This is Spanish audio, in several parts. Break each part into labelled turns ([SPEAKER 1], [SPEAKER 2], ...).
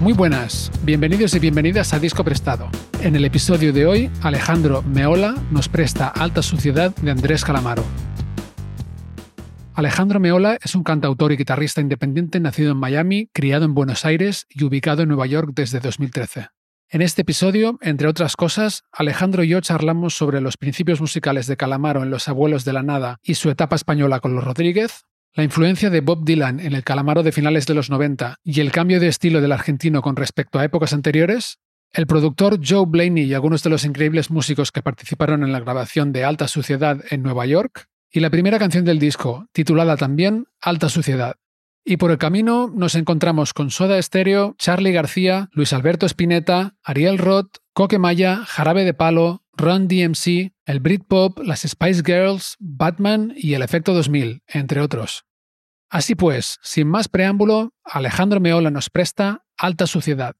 [SPEAKER 1] Muy buenas, bienvenidos y bienvenidas a Disco Prestado. En el episodio de hoy, Alejandro Meola nos presta Alta Suciedad de Andrés Calamaro. Alejandro Meola es un cantautor y guitarrista independiente nacido en Miami, criado en Buenos Aires y ubicado en Nueva York desde 2013. En este episodio, entre otras cosas, Alejandro y yo charlamos sobre los principios musicales de Calamaro en Los Abuelos de la Nada y su etapa española con los Rodríguez, la influencia de Bob Dylan en el Calamaro de finales de los 90 y el cambio de estilo del argentino con respecto a épocas anteriores, el productor Joe Blaney y algunos de los increíbles músicos que participaron en la grabación de Alta Suciedad en Nueva York, y la primera canción del disco, titulada también Alta Suciedad. Y por el camino nos encontramos con Soda Stereo, Charlie García, Luis Alberto Spinetta, Ariel Roth, Coque Maya, Jarabe de Palo, Run DMC, el Britpop, las Spice Girls, Batman y el Efecto 2000, entre otros. Así pues, sin más preámbulo, Alejandro Meola nos presta Alta Suciedad.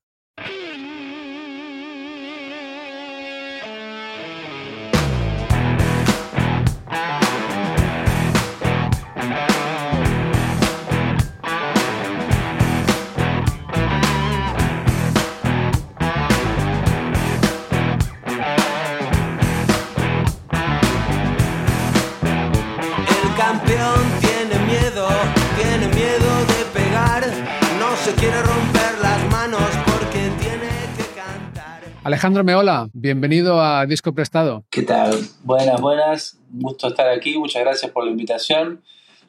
[SPEAKER 1] Alejandro Meola, bienvenido a Disco Prestado.
[SPEAKER 2] ¿Qué tal? Buenas, buenas. Un gusto estar aquí. Muchas gracias por la invitación.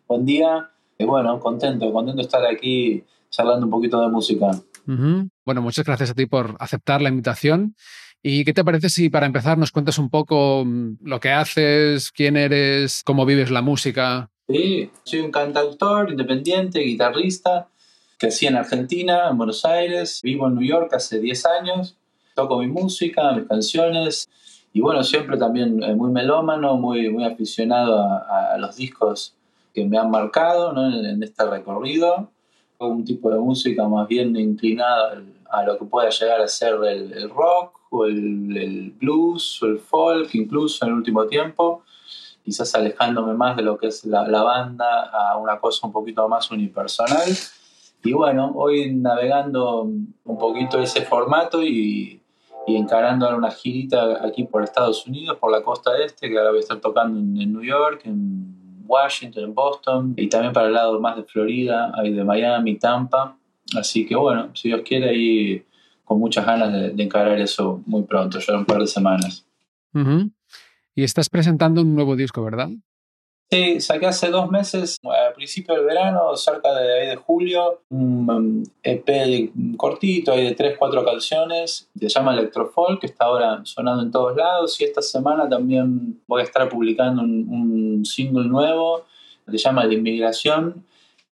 [SPEAKER 2] Buen día. Y bueno, contento, contento de estar aquí charlando un poquito de música.
[SPEAKER 1] Bueno, muchas gracias a ti por aceptar la invitación. ¿Y qué te parece si para empezar nos cuentas un poco mm, lo que haces, quién eres, cómo vives la música?
[SPEAKER 2] Sí, soy un cantautor independiente, guitarrista. Crecí en Argentina, en Buenos Aires. Vivo en New York hace 10 años. Toco mi música, mis canciones. Y bueno, siempre también eh, muy melómano, muy, muy aficionado a, a los discos que me han marcado ¿no? en, en este recorrido. Un tipo de música más bien inclinada a lo que pueda llegar a ser el, el rock o el, el blues o el folk, incluso en el último tiempo. Quizás alejándome más de lo que es la, la banda a una cosa un poquito más unipersonal. Y bueno, hoy navegando un poquito ese formato y, y encarando una girita aquí por Estados Unidos, por la costa este, que ahora voy a estar tocando en, New York, en Washington, en Boston, y también para el lado más de Florida, ahí de Miami, Tampa. Así que bueno, si Dios quiere, ahí con muchas ganas de, de encarar eso muy pronto, ya en un par de semanas.
[SPEAKER 1] Y estás presentando un nuevo disco, ¿verdad?
[SPEAKER 2] Sí, saqué hace dos meses, a principio del verano, cerca de, de julio, un um, EP cortito, ahí de tres, cuatro canciones, se llama Electrofolk, que está ahora sonando en todos lados, y esta semana también voy a estar publicando un, un single nuevo, se llama La Inmigración,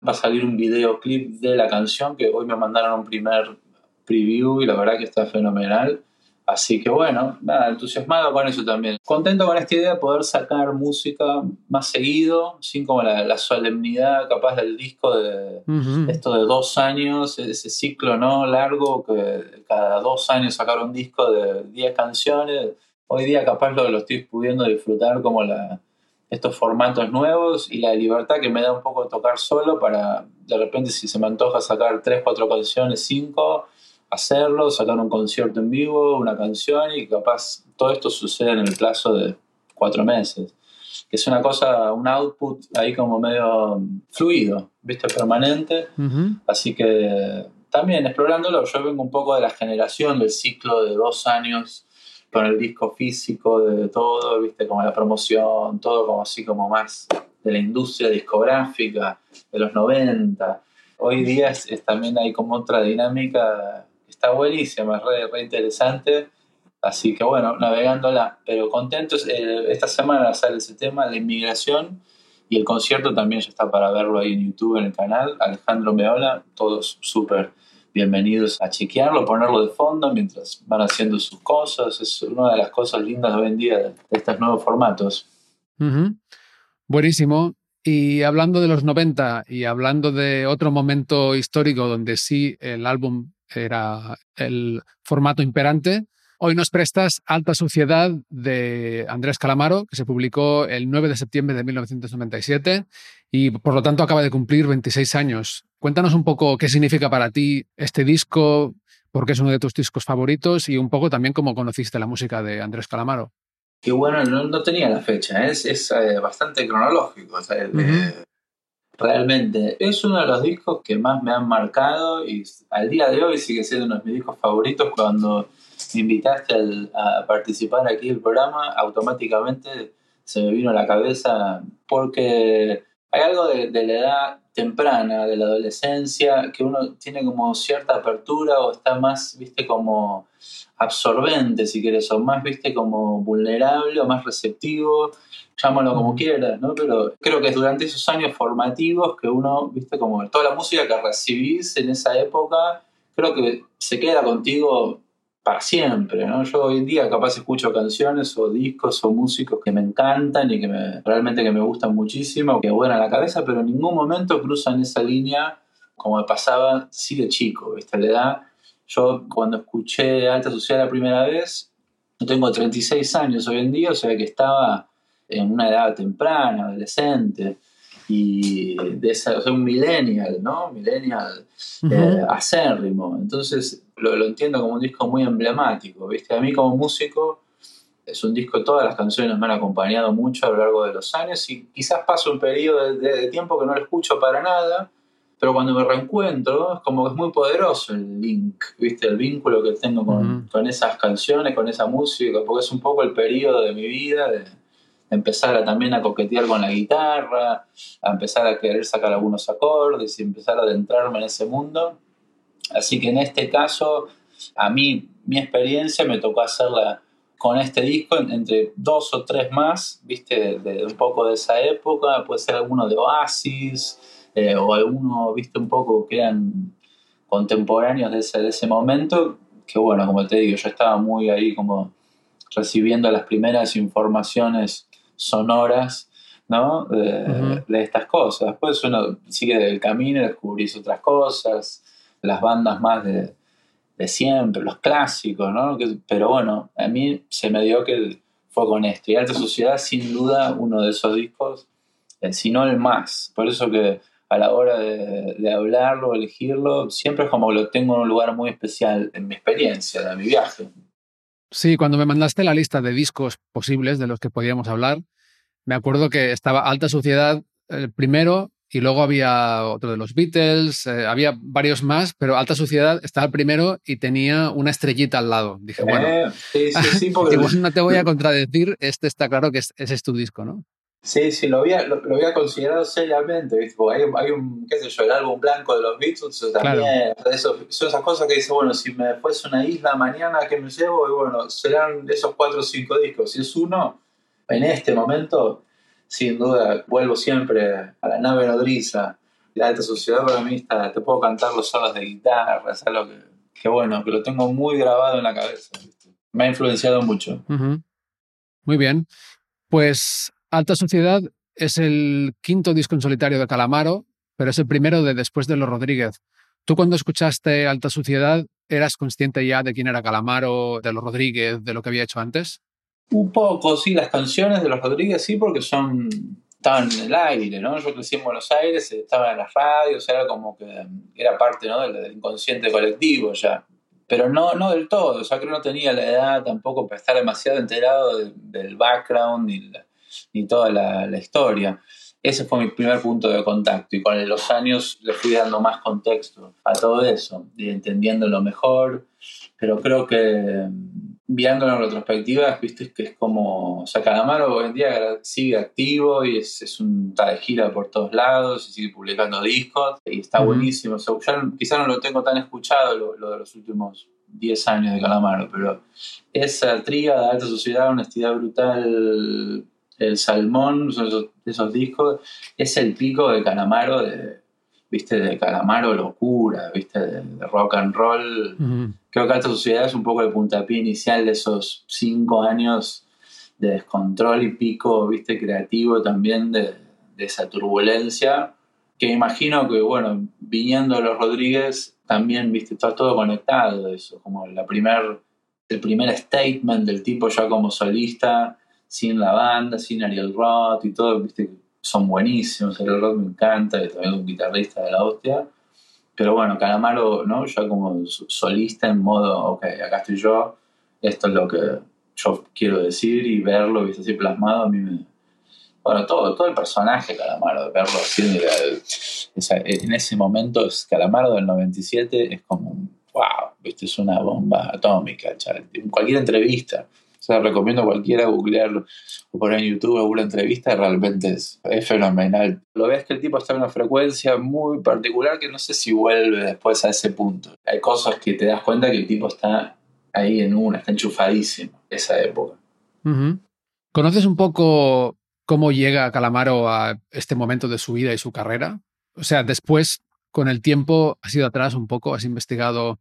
[SPEAKER 2] va a salir un videoclip de la canción, que hoy me mandaron un primer preview y la verdad que está fenomenal. Así que bueno, nada, entusiasmado con eso también. Contento con esta idea de poder sacar música más seguido, sin como la, la solemnidad capaz del disco de esto de dos años, ese ciclo no largo que cada dos años sacar un disco de 10 canciones. Hoy día capaz lo, lo estoy pudiendo disfrutar como la, estos formatos nuevos y la libertad que me da un poco tocar solo para de repente si se me antoja sacar 3, 4 canciones, 5 hacerlo, sacar un concierto en vivo, una canción y capaz todo esto sucede en el plazo de cuatro meses. Que es una cosa, un output ahí como medio fluido, ¿viste? Permanente.
[SPEAKER 1] Ujú.
[SPEAKER 2] Así que también explorándolo, yo vengo un poco de la generación del ciclo de dos años con el disco físico, de todo, ¿viste? Como la promoción, todo como así como más de la industria discográfica de los 90. Hoy día es, es también hay como otra dinámica está buenísima, es re, re interesante. Así que bueno, navegándola, pero contentos. Eh, esta semana sale ese tema, la inmigración, Y el concierto también ya está para verlo ahí en YouTube, en el canal. Alejandro Meola, todos súper bienvenidos a chequearlo, ponerlo de fondo mientras van haciendo sus cosas. Es una de las cosas lindas hoy en día de, estos nuevos formatos.
[SPEAKER 1] Buenísimo. Y hablando de los 90 y hablando de otro momento histórico donde sí el álbum era el formato imperante, Hoy nos prestas Alta Suciedad de Andrés Calamaro, que se publicó el 9 de septiembre de 1997 y por lo tanto acaba de cumplir 26 años. Cuéntanos un poco qué significa para ti este disco, por qué es uno de tus discos favoritos y un poco también cómo conociste la música de Andrés Calamaro.
[SPEAKER 2] Qué bueno, no, tenía la fecha, ¿eh? es, es eh, bastante cronológico. Realmente es uno de los discos que más me han marcado y al día de hoy sigue siendo uno de mis discos favoritos cuando me invitaste a participar aquí del programa, automáticamente se me vino a la cabeza porque hay algo de, la edad temprana, de la adolescencia, que uno tiene como cierta apertura o está más, viste, como absorbente, si quieres, o más, viste, como vulnerable o más receptivo, llámalo como quieras, ¿no? Pero creo que es durante esos años formativos que uno, viste, como toda la música que recibís en esa época, creo que se queda contigo para siempre, ¿no? Yo hoy en día capaz escucho canciones o discos o músicos que me encantan y que me, realmente que me gustan muchísimo, que vuelan a la cabeza, pero en ningún momento cruzan esa línea como me pasaba sí de chico, ¿viste? La edad, yo cuando escuché Alta Sociedad la primera vez, yo tengo 36 años hoy en día, o sea que estaba en una edad temprana, adolescente, y de esa, o sea, un millennial, ¿no? Millennial eh, acérrimo. Entonces lo, lo, entiendo como un disco muy emblemático, ¿viste? A mí como músico es un disco, todas las canciones me han acompañado mucho a lo largo de los años y quizás paso un periodo de, tiempo que no lo escucho para nada, pero cuando me reencuentro es como que es muy poderoso el link, ¿viste? El vínculo que tengo con, con esas canciones, con esa música, porque es un poco el periodo de mi vida de empezar a, también a coquetear con la guitarra, a empezar a querer sacar algunos acordes y empezar a adentrarme en ese mundo. Así que en este caso, a mí, mi experiencia me tocó hacerla con este disco entre dos o tres más, viste, de, un poco de esa época, puede ser alguno de Oasis eh, o alguno, viste, un poco que eran contemporáneos de ese, de ese momento, que bueno, como te digo, yo estaba muy ahí como recibiendo las primeras informaciones sonoras ¿no? de, estas cosas. Después uno sigue del camino y descubrís otras cosas, las bandas más de, siempre, los clásicos, ¿no? pero bueno, a mí se me dio que fue con esto. Y Alta Sociedad, sin duda, uno de esos discos, eh, si no el más. Por eso que a la hora de, hablarlo, elegirlo, siempre es como lo tengo en un lugar muy especial en mi experiencia, de mi viaje.
[SPEAKER 1] Sí, cuando me mandaste la lista de discos posibles de los que podíamos hablar, me acuerdo que estaba Alta Suciedad el primero y luego había otro de los Beatles, eh, había varios más, pero Alta Suciedad estaba el primero y tenía una estrellita al lado. Dije, bueno,
[SPEAKER 2] eh, sí, sí, sí, porque...
[SPEAKER 1] no te voy a contradecir, este está claro que ese es tu disco, ¿no?
[SPEAKER 2] Sí, sí, lo había, lo, había considerado seriamente, ¿viste? Porque hay, hay, un, qué sé yo, el álbum blanco de los Beatles también, eso, son esas cosas que dice, bueno, si me fuese una isla mañana, ¿qué me llevo? Y bueno, serán esos cuatro o cinco discos. Si es uno, en este momento, sin duda, vuelvo siempre a la nave nodriza. La alta sociedad para mí está, te puedo cantar los solos de guitarra, es bueno, que lo tengo muy grabado en la cabeza. Me ha influenciado mucho.
[SPEAKER 1] Muy bien. Pues Alta Sociedad es el quinto disco en solitario de Calamaro, pero es el primero de después de Los Rodríguez. ¿Tú cuando escuchaste Alta Sociedad eras consciente ya de quién era Calamaro, de Los Rodríguez, de lo que había hecho antes?
[SPEAKER 2] Un poco, sí, las canciones de Los Rodríguez sí, porque son estaban en el aire, ¿no? Yo crecí en Buenos Aires, estaban en las radios, era como que era parte ¿no? del, inconsciente colectivo ya. Pero no, no del todo, o sea, que no tenía la edad tampoco para estar demasiado enterado del background y la, ni toda la, la, historia. Ese fue mi primer punto de contacto y con los años le fui dando más contexto a todo eso y entendiéndolo mejor, pero creo que mm, viéndolo en retrospectiva, viste que es como, o sea, Calamaro hoy en día sigue activo y es, es un, está de gira por todos lados y sigue publicando discos y está buenísimo. O sea, quizá no lo tengo tan escuchado lo, lo de los últimos 10 años de Calamaro, pero esa tríada de alta sociedad, honestidad brutal, El Salmón, esos, esos discos, es el pico de Calamaro, de, viste, de Calamaro locura, viste, de, de rock and roll. Creo que Alta Sociedad es un poco el puntapié inicial de esos cinco años de descontrol y pico, viste, creativo también de, de esa turbulencia. Que imagino que, bueno, viniendo los Rodríguez, también, viste, está todo conectado, eso, como la primer, el primer statement del tipo ya como solista, sin la banda, sin Ariel Roth y todo, viste, son buenísimos, Ariel Roth me encanta, y también un guitarrista de la hostia. Pero bueno, Calamaro, ¿no? Ya como solista en modo, ok, acá estoy yo, esto es lo que yo quiero decir y verlo, viste, así plasmado, a mí me... Bueno, todo, todo el personaje Calamaro, verlo así, mira, el- esa- en ese momento, es Calamaro del 97 es como, un, wow, viste, es una bomba atómica. En cualquier entrevista, sea, recomiendo a cualquiera googlearlo o poner en YouTube alguna entrevista, realmente es, fenomenal. Lo ves que el tipo está en una frecuencia muy particular que no sé si vuelve después a ese punto. Hay cosas que te das cuenta que el tipo está ahí en una, está enchufadísimo, esa época.
[SPEAKER 1] ¿Conoces un poco cómo llega Calamaro a este momento de su vida y su carrera? O sea, después, con el tiempo, has ido atrás un poco, has investigado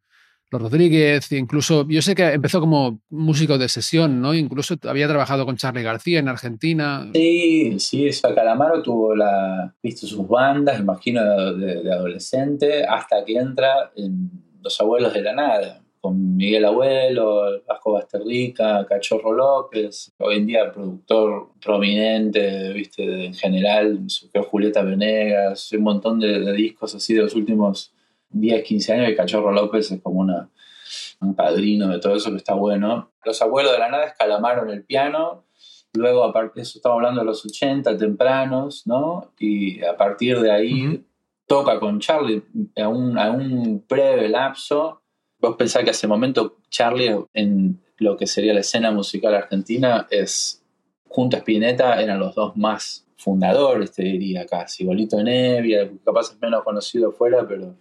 [SPEAKER 1] los Rodríguez, incluso yo sé que empezó como músico de sesión, ¿no? Incluso había trabajado con Charlie García en Argentina.
[SPEAKER 2] Sí, sí, o sea, Calamaro tuvo la, viste, sus bandas, imagino, de, adolescente, hasta que entra en Los Abuelos de la Nada, con Miguel Abuelo, Vasco Basterrica, Cachorro López, hoy en día productor prominente, viste, en general, Julieta Venegas, un montón de discos así de los últimos 10, 15 años, y Cachorro López es como una, un padrino de todo eso que está bueno. Los Abuelos de la Nada es Calamaro en el piano, Luego, aparte eso estamos hablando de los 80 tempranos, ¿no? Y a partir de ahí
[SPEAKER 1] Ujú.
[SPEAKER 2] toca con Charlie a un, a un breve lapso. Vos pensás que hace momento Charlie en lo que sería la escena musical argentina es, junto a Spinetta, eran los dos más fundadores, te diría casi. Bolito Nevia, capaz es menos conocido fuera, pero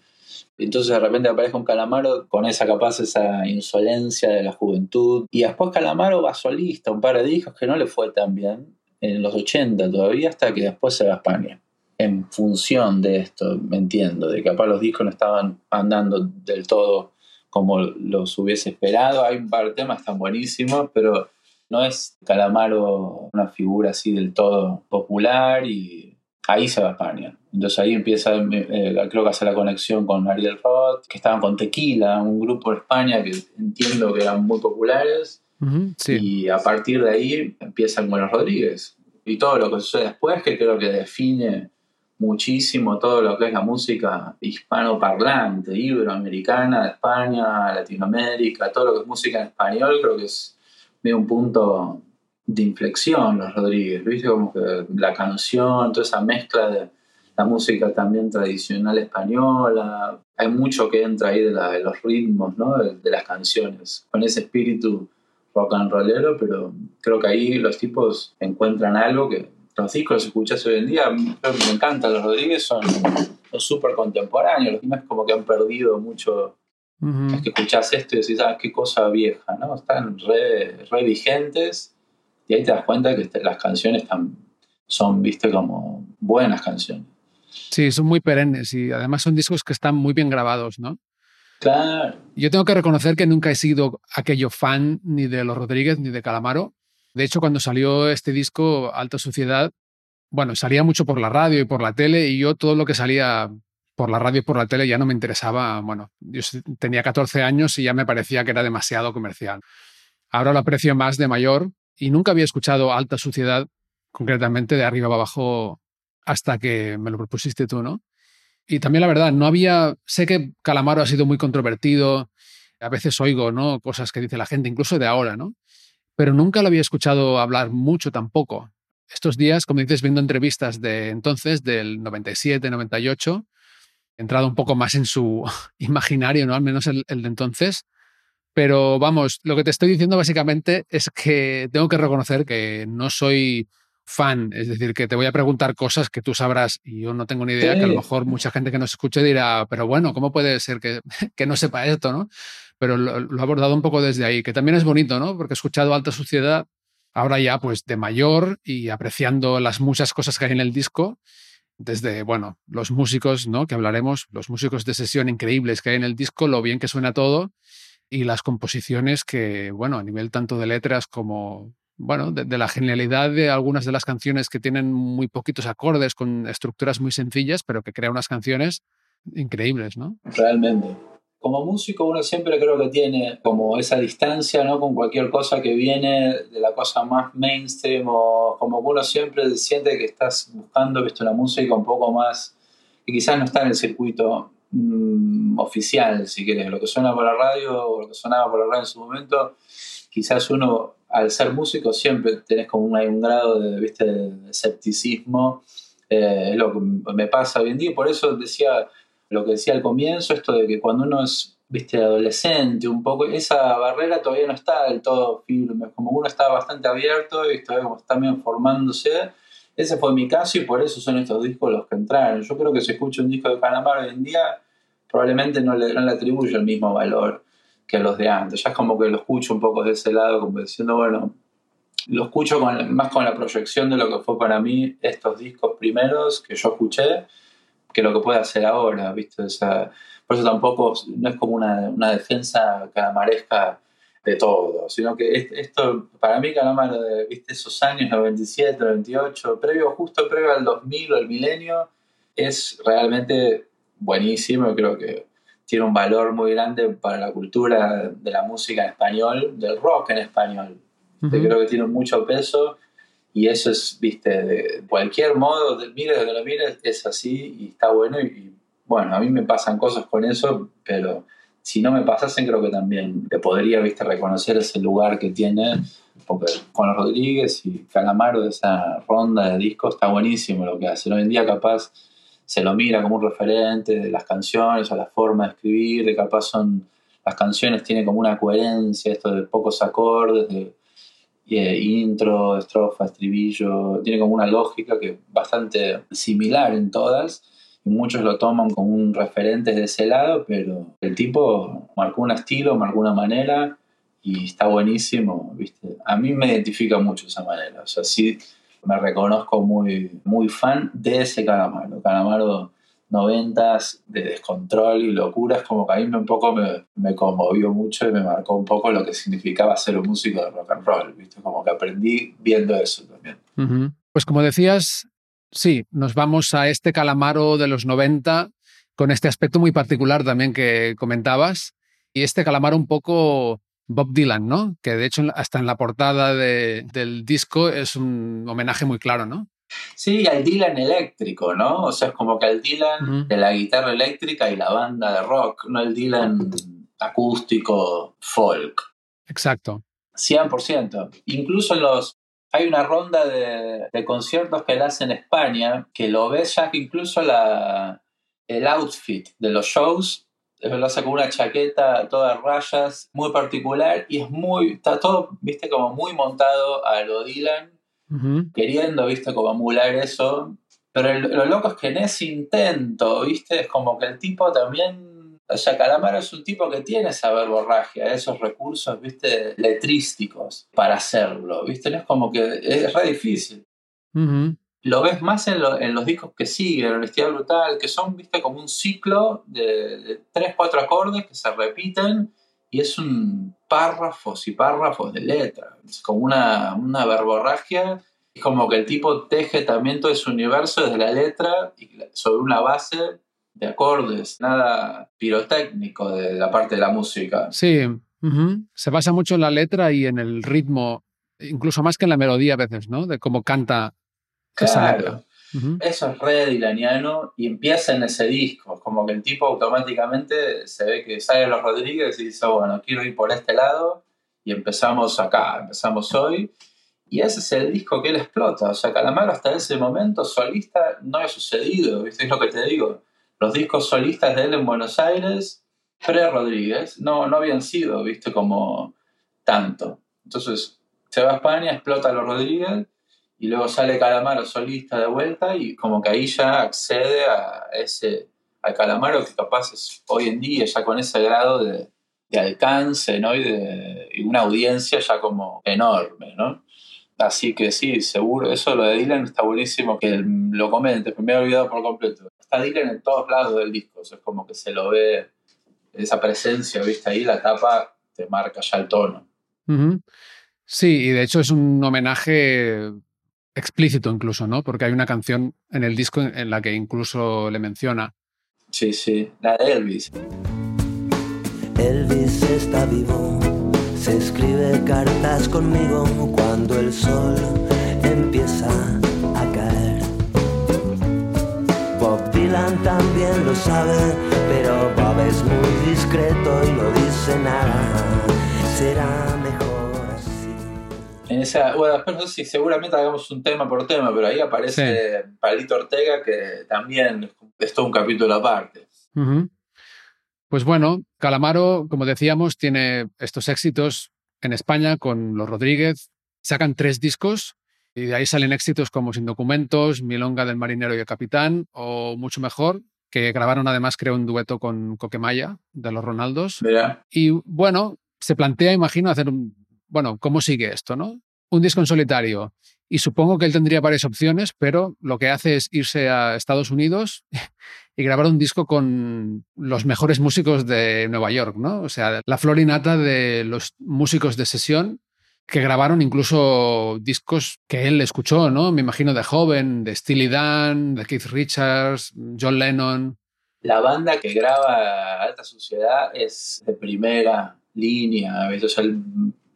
[SPEAKER 2] entonces de repente aparece un Calamaro con esa capaz, esa insolencia de la juventud. Y después Calamaro va solista, un par de discos que no le fue tan bien, en los 80 todavía, hasta que después se va a España. En función de esto, me entiendo, de que capaz los discos no estaban andando del todo como los hubiese esperado. Hay un par de temas están buenísimos, pero no es Calamaro una figura así del todo popular y ahí se va a España. Entonces ahí empieza, eh, creo que hace la conexión con Ariel Roth, que estaban con Tequila, un grupo de España que entiendo que eran muy populares.
[SPEAKER 1] Ujú, Sí.
[SPEAKER 2] Y a partir de ahí empiezan con los Rodríguez. Y todo lo que sucede después, que creo que define muchísimo todo lo que es la música hispanoparlante, iberoamericana, de España, Latinoamérica, todo lo que es música en español, creo que es medio un punto de inflexión los Rodríguez, ¿viste? Como que la canción, toda esa mezcla de la música también tradicional española, hay mucho que entra ahí de, la- de los ritmos, ¿no? De, de las canciones, con ese espíritu rock and rollero, pero creo que ahí los tipos encuentran algo que los discos los escuchas hoy en día, me encantan los Rodríguez, son, súper contemporáneos, no es como que han perdido mucho
[SPEAKER 1] Ujú.
[SPEAKER 2] es que escuchás esto y decís, ah, qué cosa vieja, ¿no? Están re, re vigentes y ahí te das cuenta que este- las canciones están, son, viste, como buenas canciones.
[SPEAKER 1] Sí, son muy perennes y además son discos que están muy bien grabados, ¿no?
[SPEAKER 2] Claro,
[SPEAKER 1] Yo tengo que reconocer que nunca he sido aquello fan ni de los Rodríguez ni de Calamaro. De hecho, cuando salió este disco, Alta Suciedad, bueno, salía mucho por la radio y por la tele y yo todo lo que salía por la radio y por la tele ya no me interesaba. Bueno, yo tenía 14 años y ya me parecía que era demasiado comercial. Ahora lo aprecio más de mayor y nunca había escuchado Alta Suciedad concretamente de arriba a abajo hasta que me lo propusiste tú, ¿no? Y también la verdad, no había, sé que Calamaro ha sido muy controvertido, a veces oigo, ¿no? Cosas que dice la gente, incluso de ahora, ¿no? Pero nunca lo había escuchado hablar mucho tampoco. Estos días, como dices, viendo entrevistas de entonces, del 97, 98, he entrado un poco más en su imaginario, ¿no? Al menos el de entonces. Pero vamos, lo que te estoy diciendo básicamente es que tengo que reconocer que no soy fan, es decir, que te voy a preguntar cosas que tú sabrás y yo no tengo ni idea,
[SPEAKER 2] Sí.
[SPEAKER 1] que a lo mejor mucha gente que nos escuche dirá, pero bueno, ¿cómo puede ser que, que no sepa esto, no? Pero lo, lo he abordado un poco desde ahí, que también es bonito, ¿no? Porque he escuchado Alta Suciedad Ahora ya, pues de mayor y apreciando las muchas cosas que hay en el disco, desde, bueno, los músicos, ¿no? Que hablaremos, los músicos de sesión increíbles que hay en el disco, lo bien que suena todo y las composiciones que, bueno, a nivel tanto de letras como, bueno, de, la genialidad de algunas de las canciones que tienen muy poquitos acordes, con estructuras muy sencillas, pero que crean unas canciones increíbles, ¿no?
[SPEAKER 2] Realmente. Como músico uno siempre creo que tiene como esa distancia, ¿no? Con cualquier cosa que viene de la cosa más mainstream o como uno siempre siente que estás buscando, visto, la música un poco más, que quizás no está en el circuito mm, oficial, si quieres, lo que suena por la radio o lo que sonaba por la radio en su momento, quizás uno al ser músico siempre tenés como un, un grado de, ¿viste? de escepticismo, eh, es lo que me pasa hoy en día, por eso decía lo que decía al comienzo, esto de que cuando uno es viste adolescente un poco esa barrera todavía no está del todo firme como uno está bastante abierto y todavía está también formándose ese fue mi caso y por eso son estos discos los que entraron yo creo que si escucho un disco de Calamar hoy en día probablemente no le, no le atribuyo el mismo valor que los de antes ya es como que lo escucho un poco de ese lado como diciendo bueno lo escucho con, más con la proyección de lo que fue para mí estos discos primeros que yo escuché que lo que puede hacer ahora, ¿viste? por eso tampoco no es como una, una defensa calamaresca de todo, sino que esto, para mí Calamaro, de, ¿viste? Esos años 97, 98, previo, justo previo al 2000 o el milenio, es realmente buenísimo, creo que tiene un valor muy grande para la cultura de la música en español, del rock en español. Creo que tiene mucho peso y eso es, viste, de cualquier modo, de, mires de lo mires, es así y está bueno. Y, bueno, a mí me pasan cosas con eso, pero si no me pasasen, creo que también te podría, viste, reconocer ese lugar que tiene. Porque Juan Rodríguez y Calamaro de esa ronda de discos está buenísimo lo que hace. Hoy en día, capaz, se lo mira como un referente de las canciones o la forma de escribir, de capaz son. Las canciones tienen como una coherencia, esto de pocos acordes, de eh, intro, estrofa, estribillo, tiene como una lógica que es bastante similar en todas y muchos lo toman como un referente de ese lado, pero el tipo marcó un estilo, marcó una manera y está buenísimo, ¿viste? A mí me identifica mucho esa manera, o sea, sí me reconozco muy, muy fan de ese Calamaro. Calamaro noventas de descontrol y locuras, como que a mí un poco me, me, conmovió mucho y me marcó un poco lo que significaba ser un músico de rock and roll, ¿viste? Como que aprendí viendo eso también.
[SPEAKER 1] Pues como decías, sí, nos vamos a este calamaro de los 90 con este aspecto muy particular también que comentabas y este calamaro un poco Bob Dylan, ¿no? Que de hecho hasta en la portada de, del disco es un homenaje muy claro, ¿no?
[SPEAKER 2] Sí, al Dylan eléctrico, ¿no? O sea, es como que al Dylan de la guitarra eléctrica y la banda de rock, no el Dylan acústico folk.
[SPEAKER 1] Exacto.
[SPEAKER 2] 100%. Incluso en los... Hay una ronda de, de conciertos que él hace en España, que lo ves ya que incluso la, el outfit de los shows lo hace con una chaqueta toda rayas, muy particular, y es muy, está todo, viste, como muy montado a lo Dylan, queriendo, viste, como emular eso. Pero lo loco es que en ese intento, viste, es como que el tipo también. O sea, Calamaro es un tipo que tiene esa verborragia, esos recursos, viste, letrísticos para hacerlo, viste, no es como que es re difícil. Lo ves más en, en, los discos que siguen, Honestidad Brutal, que son, viste, como un ciclo de, de tres, cuatro acordes que se repiten y es un párrafos y párrafos de letra. Es como una, una verborragia. Es como que el tipo teje también todo ese universo desde la letra y sobre una base de acordes, nada pirotécnico de la parte de la música.
[SPEAKER 1] Sí, se basa mucho en la letra y en el ritmo, incluso más que en la melodía a veces, ¿no? De cómo canta esa letra.
[SPEAKER 2] Eso es re dilaniano y empieza en ese disco, como que el tipo automáticamente se ve que sale los Rodríguez y dice, bueno, quiero ir por este lado y empezamos acá, empezamos hoy. Y ese es el disco que él explota. O sea, Calamaro hasta ese momento solista no ha sucedido, ¿viste? Es lo que te digo. Los discos solistas de él en Buenos Aires, pre-Rodríguez, no, no habían sido, ¿viste? Como tanto. Entonces, se va a España, explota a los Rodríguez y luego sale Calamaro solista de vuelta y como que ahí ya accede a ese al Calamaro que capaz es hoy en día ya con ese grado de, de alcance ¿no? y de una audiencia ya como enorme ¿no? Así que sí, seguro, eso lo de Dylan está buenísimo que lo comentes, me había olvidado por completo. Está Dylan en todos lados del disco, es como que se lo ve, esa presencia, viste ahí, la tapa te marca ya el tono.
[SPEAKER 1] Sí, y de hecho es un homenaje explícito incluso, ¿no? Porque hay una canción en el disco en la que incluso le menciona.
[SPEAKER 2] Sí, sí, la de Elvis.
[SPEAKER 3] Elvis está vivo, se escribe cartas conmigo cuando el sol empieza a caer. Bob Dylan también lo sabe, pero Bob es muy discreto y no dice nada. Será mejor así.
[SPEAKER 2] En esa, bueno, después no sé si seguramente hagamos un tema por tema, pero ahí aparece Palito Ortega, que también es todo un capítulo aparte.
[SPEAKER 1] Pues bueno, Calamaro, como decíamos, tiene estos éxitos en España con Los Rodríguez. Sacan tres discos y de ahí salen éxitos como Sin Documentos, Milonga del Marinero y el Capitán o Mucho Mejor, que grabaron además, creo, un dueto con Coquemaya de los Ronaldos. Y bueno, se plantea, imagino, hacer un. Bueno, ¿cómo sigue esto, no? Un disco en solitario. Y supongo que él tendría varias opciones, pero lo que hace es irse a Estados Unidos y grabar un disco con los mejores músicos de Nueva York, ¿no? O sea, la florinata de los músicos de sesión que grabaron incluso discos que él escuchó, ¿no? Me imagino de joven, de Steely Dan, de Keith Richards, John Lennon.
[SPEAKER 2] La banda que graba Alta Sociedad es de primera línea. O sea,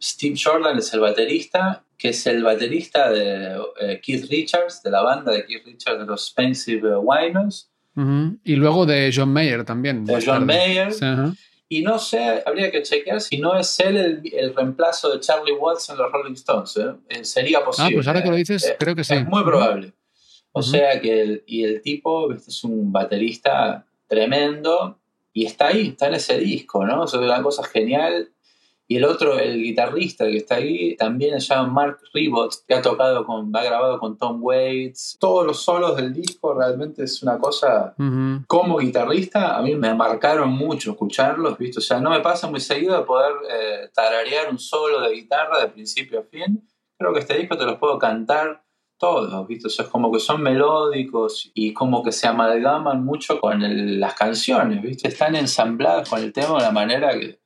[SPEAKER 2] Steve Jordan es el baterista, que es el baterista de eh, Keith Richards, de la banda de Keith Richards de los Expensive Winos.
[SPEAKER 1] Y luego de John Mayer también.
[SPEAKER 2] De John Mayer. Y no sé, habría que chequear si no es él el, reemplazo de Charlie Watts en los Rolling Stones. ¿eh? Eh, sería posible.
[SPEAKER 1] Ah, pues ahora que lo dices, eh, creo que sí.
[SPEAKER 2] Es muy probable. O sea que el, y el tipo es un baterista tremendo y está ahí, está en ese disco, ¿no? Eso es una cosa genial. Y el otro, el guitarrista que está ahí, también se llama Mark Ribot, que ha tocado con, ha grabado con Tom Waits. Todos los solos del disco realmente es una cosa. Como guitarrista, a mí me marcaron mucho escucharlos, ¿viste? O sea, no me pasa muy seguido de poder eh, tararear un solo de guitarra de principio a fin. Creo que este disco te los puedo cantar todos, ¿viste? O sea, es como que son melódicos y como que se amalgaman mucho con las canciones, ¿viste? Están ensambladas con el tema de una manera que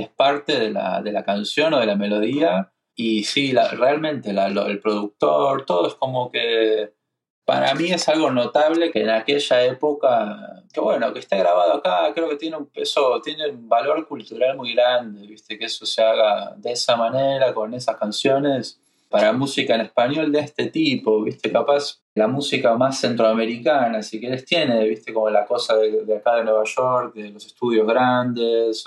[SPEAKER 2] es parte de la, de la canción o de la melodía. Y sí, realmente el productor, todo es como que para mí es algo notable que en aquella época, que bueno, que esté grabado acá, creo que tiene un peso, tiene un valor cultural muy grande, ¿viste? Que eso se haga de esa manera, con esas canciones, para música en español de este tipo, ¿viste? Capaz la música más centroamericana, si querés, tiene, ¿viste? Como la cosa de, de acá de Nueva York, de los estudios grandes,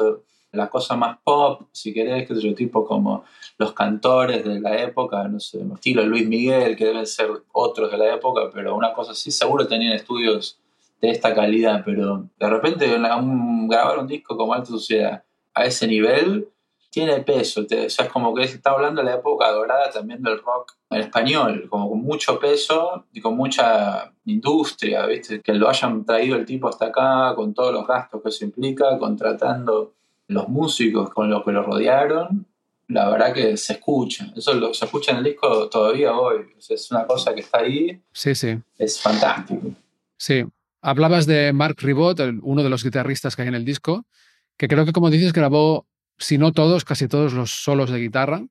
[SPEAKER 2] la cosa más pop, si querés, que otro tipo como los cantores de la época, no sé, estilo Luis Miguel, que deben ser otros de la época, pero una cosa así, seguro tenían estudios de esta calidad, pero de repente grabar un disco como Alta Sociedad a ese nivel tiene peso, o sea, es como que se está hablando de la época dorada también del rock español, como con mucho peso y con mucha industria, ¿viste? Que lo hayan traído el tipo hasta acá, con todos los gastos que eso implica, contratando los músicos con los que lo rodearon, la verdad que se escucha. Eso lo, se escucha en el disco todavía hoy. es una cosa que está ahí.
[SPEAKER 1] Sí, sí.
[SPEAKER 2] Es fantástico.
[SPEAKER 1] Sí. Hablabas de Mark Ribot, uno de los guitarristas que hay en el disco, que creo que, como dices, grabó, si no todos, casi todos los solos de guitarra.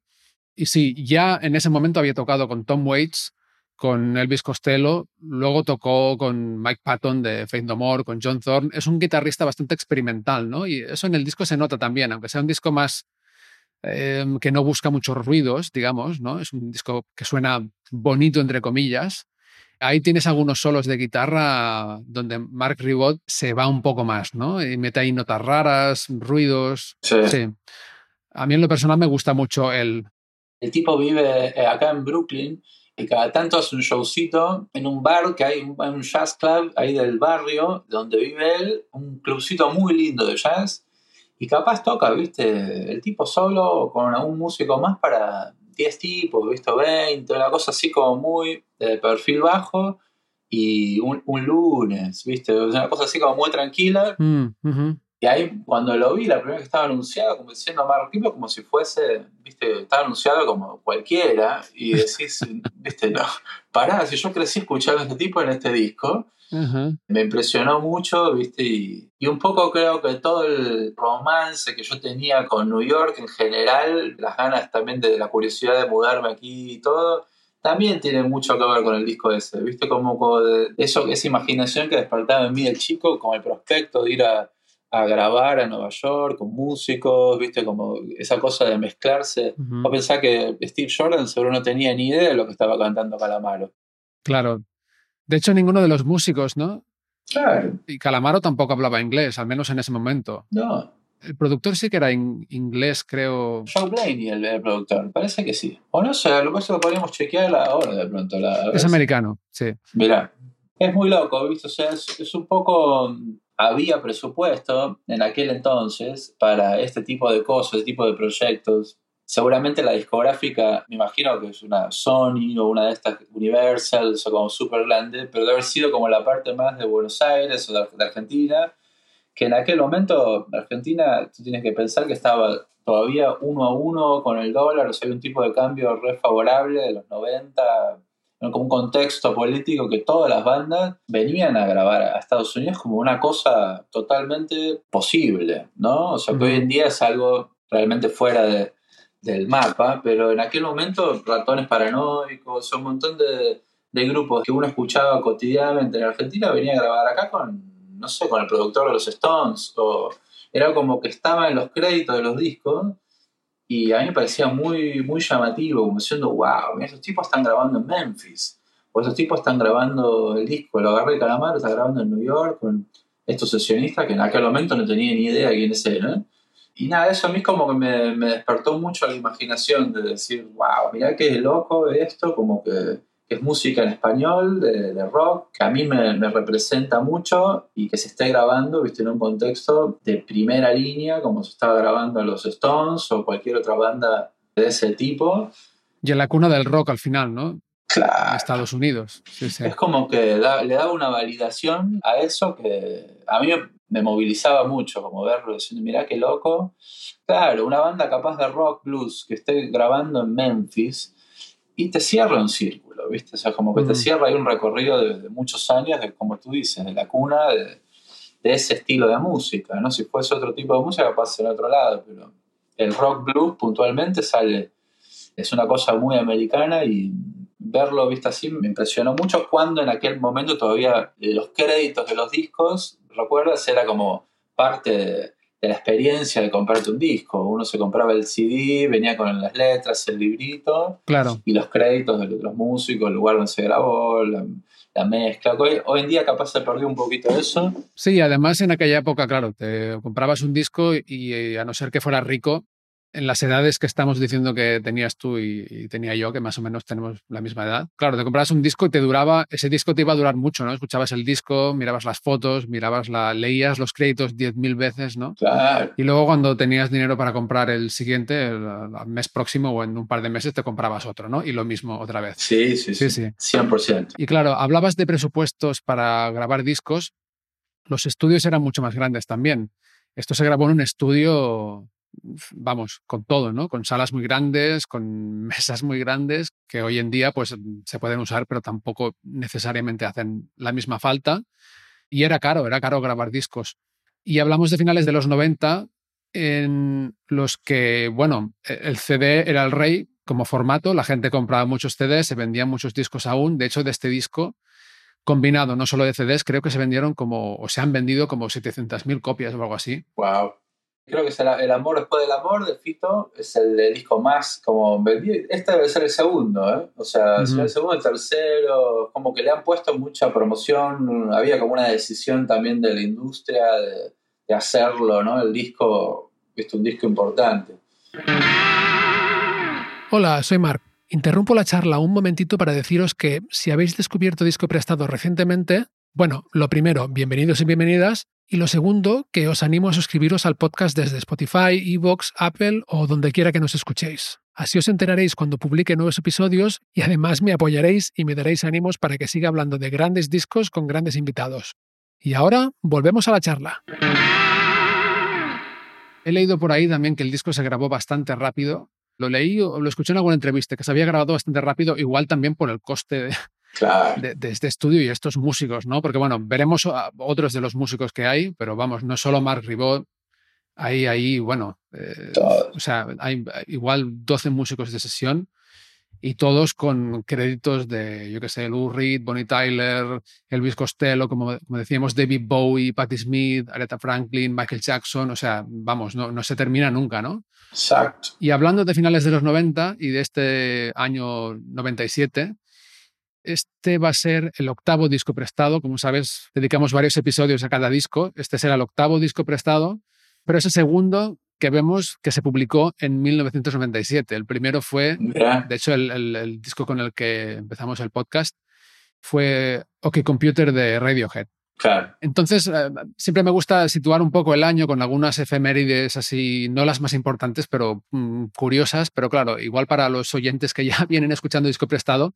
[SPEAKER 1] Y sí, ya en ese momento había tocado con Tom Waits, con Elvis Costello, luego tocó con Mike Patton de Faith No More, con John Thorne. Es un guitarrista bastante experimental, ¿no? Y eso en el disco se nota también, aunque sea un disco más em, que no busca muchos ruidos, digamos, ¿no? Es un disco que suena bonito, entre comillas. Ahí tienes algunos solos de guitarra donde Mark Ribot se va un poco más, ¿no? Y mete ahí notas raras, ruidos.
[SPEAKER 2] Sí.
[SPEAKER 1] sí. A mí en lo personal me gusta mucho el...
[SPEAKER 2] El tipo vive eh, acá en Brooklyn y cada tanto hace un showcito en un bar que hay, un jazz club ahí del barrio donde vive él, un clubcito muy lindo de jazz, y capaz toca, viste, el tipo solo con un músico más para 10 tipos, viste, 20, una cosa así como muy de perfil bajo, y un, lunes, viste, una cosa así como muy tranquila.
[SPEAKER 1] Mm,
[SPEAKER 2] Y ahí cuando lo vi, la primera vez que estaba anunciado, como diciendo Mark Ripple, como si fuese, viste, estaba anunciado como cualquiera, y decís, viste, no, pará, si yo crecí escuchando a este tipo en este disco, me impresionó mucho, ¿viste? Y, y, un poco creo que todo el romance que yo tenía con New York en general, las ganas también de la curiosidad de mudarme aquí y todo, también tiene mucho que ver con el disco ese, ¿viste? Como, como de eso, esa imaginación que despertaba en mí el chico, como el prospecto de ir a, a grabar a Nueva York con músicos, ¿viste? Como esa cosa de mezclarse. Uh -huh. pensar que Steve Jordan seguro no tenía ni idea de lo que estaba cantando Calamaro.
[SPEAKER 1] Claro, de hecho, ninguno de los músicos, ¿no?
[SPEAKER 2] Claro.
[SPEAKER 1] Y Calamaro tampoco hablaba inglés, al menos en ese momento.
[SPEAKER 2] No.
[SPEAKER 1] El productor sí que era in inglés, creo.
[SPEAKER 2] Joe Blaney, el, el, productor, parece que sí. O no sé, lo es que podríamos chequear ahora de pronto. La,
[SPEAKER 1] es americano, sí.
[SPEAKER 2] Mirá, es muy loco, ¿viste? O sea, es, es un poco. Había presupuesto en aquel entonces para este tipo de cosas, este tipo de proyectos. Seguramente la discográfica, me imagino que es una Sony o una de estas Universal o como super grande, pero debe haber sido como la parte más de Buenos Aires o de Argentina, que en aquel momento Argentina, tú tienes que pensar que estaba todavía uno a uno con el dólar, o sea, hay un tipo de cambio re favorable de los 90, como un contexto político que todas las bandas venían a grabar a Estados Unidos como una cosa totalmente posible, ¿no? O sea, que hoy en día es algo realmente fuera de, del mapa, pero en aquel momento ratones paranoicos, un montón de, de, grupos que uno escuchaba cotidianamente en Argentina venía a grabar acá con, no sé, con el productor de los Stones, o era como que estaba en los créditos de los discos y a mí me parecía muy, muy llamativo, como diciendo, wow, mira, estos tipos están grabando en Memphis, o estos tipos están grabando el disco, lo agarré de Calamaro, está grabando en New York con estos sesionistas que en aquel momento no tenía ni idea de quiénes eran. Y nada, eso a mí como que me, me, despertó mucho la imaginación de decir, wow, mirá qué loco esto, como que es música en español, de, de, rock, que a mí me, me, representa mucho y que se esté grabando, viste, en un contexto de primera línea, como se estaba grabando los Stones o cualquier otra banda de ese tipo.
[SPEAKER 1] Y en la cuna del rock al final, ¿no?
[SPEAKER 2] Claro.
[SPEAKER 1] En Estados Unidos. Sí, sí.
[SPEAKER 2] Es como que da, le daba una validación a eso que a mí me movilizaba mucho, como verlo, diciendo, mirá qué loco. Claro, una banda capaz de rock blues que esté grabando en Memphis y te cierra un círculo, ¿viste? O sea, como que mm. te cierra ahí un recorrido de, de, muchos años, de, como tú dices, de la cuna de, de, ese estilo de música, ¿no? Si fuese otro tipo de música, capaz en otro lado, pero el rock blues puntualmente sale, es una cosa muy americana y verlo visto así me impresionó mucho cuando en aquel momento todavía los créditos de los discos, recuerdas, era como parte de, de, la experiencia de comprarte un disco. Uno se compraba el CD, venía con las letras, el librito
[SPEAKER 1] claro.
[SPEAKER 2] y los créditos de los músicos, el lugar donde se grabó, la, la mezcla. Hoy, hoy, en día capaz se perdió un poquito eso.
[SPEAKER 1] Sí, además en aquella época, claro, te comprabas un disco y a no ser que fuera rico, en las edades que estamos diciendo que tenías tú y, y, tenía yo, que más o menos tenemos la misma edad. Claro, te comprabas un disco y te duraba, ese disco te iba a durar mucho, ¿no? Escuchabas el disco, mirabas las fotos, mirabas la, leías los créditos 10.000 veces, ¿no?
[SPEAKER 2] Claro.
[SPEAKER 1] Y luego cuando tenías dinero para comprar el siguiente, el, el, mes próximo o en un par de meses te comprabas otro, ¿no? Y lo mismo otra vez.
[SPEAKER 2] Sí, sí, sí. sí, sí. 100%.
[SPEAKER 1] Y claro, hablabas de presupuestos para grabar discos. Los estudios eran mucho más grandes también. Esto se grabó en un estudio vamos, con todo, ¿no? Con salas muy grandes, con mesas muy grandes, que hoy en día pues se pueden usar, pero tampoco necesariamente hacen la misma falta. Y era caro, era caro grabar discos. Y hablamos de finales de los 90, en los que, bueno, el CD era el rey como formato, la gente compraba muchos CDs, se vendían muchos discos aún. De hecho, de este disco, combinado no solo de CDs, creo que se vendieron como, o se han vendido como 700.000 copias o algo así.
[SPEAKER 2] ¡Wow! Creo que es el, el, amor después del amor de Fito, es el, el, disco más como vendido. Este debe ser el segundo, ¿eh? O sea, uh -huh. el segundo, el tercero, como que le han puesto mucha promoción, había como una decisión también de la industria de, de hacerlo, ¿no? El disco, es un disco importante.
[SPEAKER 1] Hola, soy Mark. Interrumpo la charla un momentito para deciros que si habéis descubierto disco prestado recientemente, bueno, lo primero, bienvenidos y bienvenidas. Y lo segundo, que os animo a suscribiros al podcast desde Spotify, Evox, Apple o donde quiera que nos escuchéis. Así os enteraréis cuando publique nuevos episodios y además me apoyaréis y me daréis ánimos para que siga hablando de grandes discos con grandes invitados. Y ahora volvemos a la charla. He leído por ahí también que el disco se grabó bastante rápido. Lo leí o lo escuché en alguna entrevista, que se había grabado bastante rápido, igual también por el coste de,
[SPEAKER 2] Claro.
[SPEAKER 1] de, de este estudio y estos músicos, ¿no? Porque, bueno, veremos a otros de los músicos que hay, pero vamos, no solo Mark Ribot, hay ahí, bueno, eh, o sea, hay igual 12 músicos de sesión y todos con créditos de, yo qué sé, Lou Reed, Bonnie Tyler, Elvis Costello, como, como decíamos, David Bowie, Patti Smith, Aretha Franklin, Michael Jackson, o sea, vamos, no, no se termina nunca, ¿no?
[SPEAKER 2] Exacto.
[SPEAKER 1] Y hablando de finales de los 90 y de este año 97, este va a ser el octavo disco prestado. Como sabes, dedicamos varios episodios a cada disco. Este será el octavo disco prestado, pero es el segundo que vemos que se publicó en 1997. El primero fue, de hecho, el, el- el disco con el que empezamos el podcast fue OK Computer de Radiohead.
[SPEAKER 2] claro.
[SPEAKER 1] Entonces, eh, siempre me gusta situar un poco el año con algunas efemérides así, no las más importantes, pero mm, curiosas. Pero claro, igual para los oyentes que ya vienen escuchando disco prestado,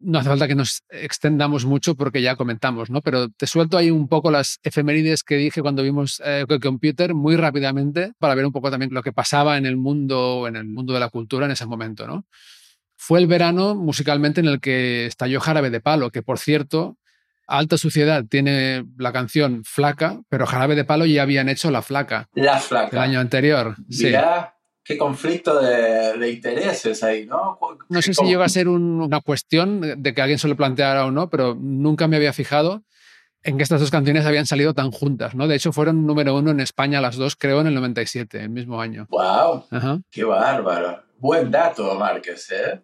[SPEAKER 1] no hace falta que nos extendamos mucho porque ya comentamos, ¿no? Pero te suelto ahí un poco las efemérides que dije cuando vimos eh, OK Computer muy rápidamente para ver un poco también lo que pasaba en el mundo, en el mundo de la cultura en ese momento, ¿no? Fue el verano musicalmente en el que estalló Jarabe de Palo, que por cierto, Alta Suciedad tiene la canción Flaca, pero Jarabe de Palo ya habían hecho La Flaca
[SPEAKER 2] La
[SPEAKER 1] el
[SPEAKER 2] flaca.
[SPEAKER 1] año anterior. Sí.
[SPEAKER 2] Qué conflicto de, de intereses ahí, ¿no?
[SPEAKER 1] No sé si llega a ser un- una cuestión de que alguien se lo planteara o no, pero nunca me había fijado en que estas dos canciones habían salido tan juntas, ¿no? De hecho, fueron número uno en España las dos, creo, en el 97, el mismo año.
[SPEAKER 2] Wow,
[SPEAKER 1] Ajá.
[SPEAKER 2] qué bárbaro. Buen dato, Márquez, ¿eh?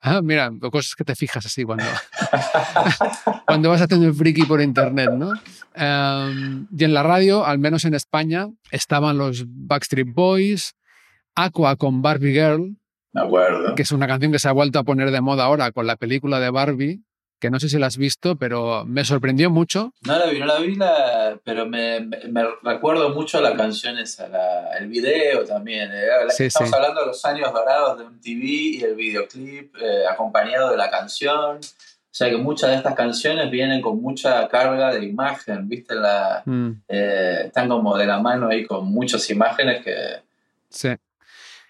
[SPEAKER 1] Ah, mira, cosas que te fijas así cuando, cuando vas haciendo el friki por internet, ¿no? Em, y en la radio, al menos en España, estaban los Backstreet Boys, Aqua con Barbie Girl,
[SPEAKER 2] acuerdo.
[SPEAKER 1] que es una canción que se ha vuelto a poner de moda ahora con la película de Barbie, que no sé si la has visto, pero me sorprendió mucho.
[SPEAKER 2] No la vi, no la vi, la- pero me, me- me recuerdo mucho la canción esa, la- el video también. eh, la-
[SPEAKER 1] Sí,
[SPEAKER 2] estamos
[SPEAKER 1] sí.
[SPEAKER 2] hablando de los años dorados de MTV y el videoclip eh, acompañado de la canción. O sea que muchas de estas canciones vienen con mucha carga de imagen, ¿viste? La,
[SPEAKER 1] Mm,
[SPEAKER 2] eh, están como de la mano ahí con muchas imágenes que...
[SPEAKER 1] sí.